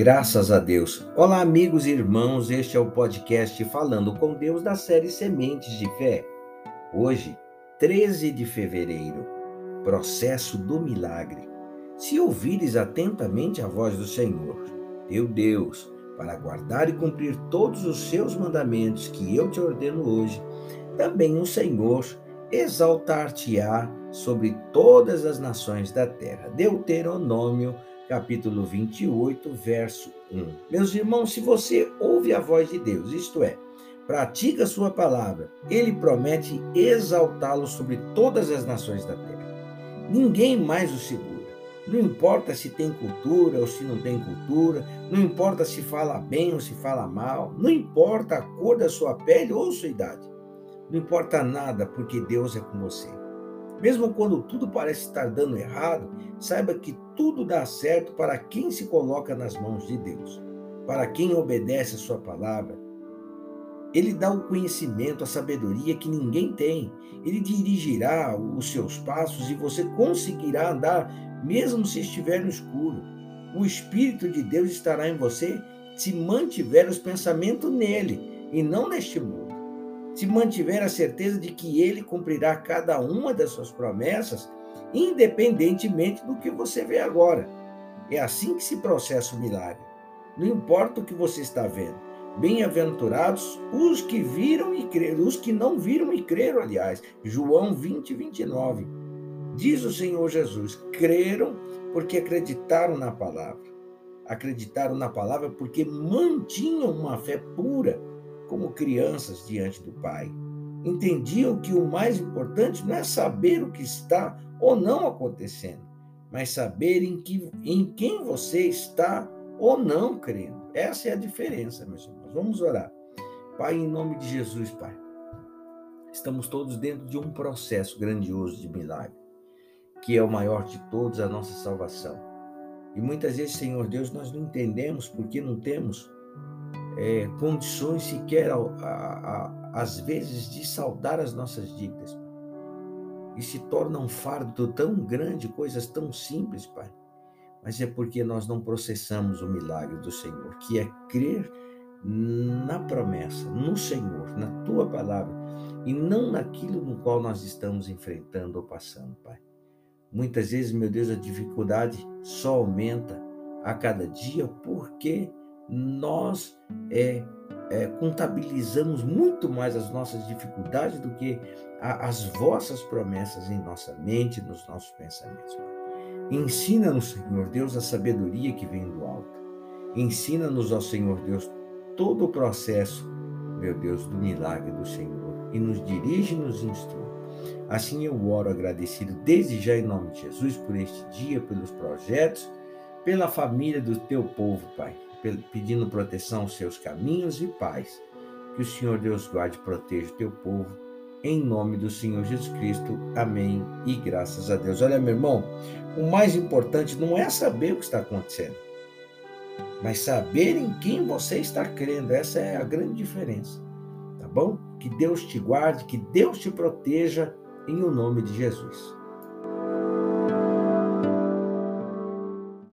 Graças a Deus. Olá, amigos e irmãos, este é o podcast Falando com Deus da série Sementes de Fé. Hoje, 13 de fevereiro, processo do milagre. Se ouvires atentamente a voz do Senhor, teu Deus, para guardar e cumprir todos os seus mandamentos que eu te ordeno hoje, também o Senhor exaltar-te-á sobre todas as nações da terra. Deuteronômio capítulo 28, verso 1. Meus irmãos, se você ouve a voz de Deus, isto é, pratica sua palavra, ele promete exaltá-lo sobre todas as nações da terra. Ninguém mais o segura. Não importa se tem cultura ou se não tem cultura, não importa se fala bem ou se fala mal, não importa a cor da sua pele ou sua idade. Não importa nada, porque Deus é com você. Mesmo quando tudo parece estar dando errado, saiba que tudo dá certo para quem se coloca nas mãos de Deus, para quem obedece a sua palavra. Ele dá o conhecimento, a sabedoria que ninguém tem. Ele dirigirá os seus passos e você conseguirá andar mesmo se estiver no escuro. O Espírito de Deus estará em você se mantiver os pensamentos nele e não neste mundo se mantiver a certeza de que ele cumprirá cada uma das suas promessas, independentemente do que você vê agora. É assim que se processa o milagre. Não importa o que você está vendo. Bem-aventurados os que viram e creram, os que não viram e creram, aliás. João 20, 29. Diz o Senhor Jesus: creram porque acreditaram na palavra. Acreditaram na palavra porque mantinham uma fé pura como crianças diante do Pai. Entendiam que o mais importante não é saber o que está ou não acontecendo, mas saber em, que, em quem você está ou não crendo. Essa é a diferença, meus irmãos. Vamos orar. Pai, em nome de Jesus, Pai, estamos todos dentro de um processo grandioso de milagre, que é o maior de todos, a nossa salvação. E muitas vezes, Senhor Deus, nós não entendemos porque não temos é, condições sequer, a, a, às vezes, de saldar as nossas dívidas. E se torna um fardo tão grande, coisas tão simples, Pai. Mas é porque nós não processamos o milagre do Senhor, que é crer na promessa, no Senhor, na tua palavra, e não naquilo no qual nós estamos enfrentando ou passando, Pai. Muitas vezes, meu Deus, a dificuldade só aumenta a cada dia porque nós é, é, contabilizamos muito mais as nossas dificuldades do que a, as vossas promessas em nossa mente, nos nossos pensamentos. Ensina-nos, Senhor Deus, a sabedoria que vem do alto. Ensina-nos, ó Senhor Deus, todo o processo, meu Deus, do milagre do Senhor e nos dirige e nos instrui. Assim eu oro agradecido desde já em nome de Jesus por este dia, pelos projetos, pela família do teu povo, Pai pedindo proteção aos seus caminhos e paz. Que o Senhor Deus guarde e proteja o teu povo. Em nome do Senhor Jesus Cristo. Amém. E graças a Deus. Olha, meu irmão, o mais importante não é saber o que está acontecendo, mas saber em quem você está crendo. Essa é a grande diferença. Tá bom? Que Deus te guarde, que Deus te proteja em o nome de Jesus.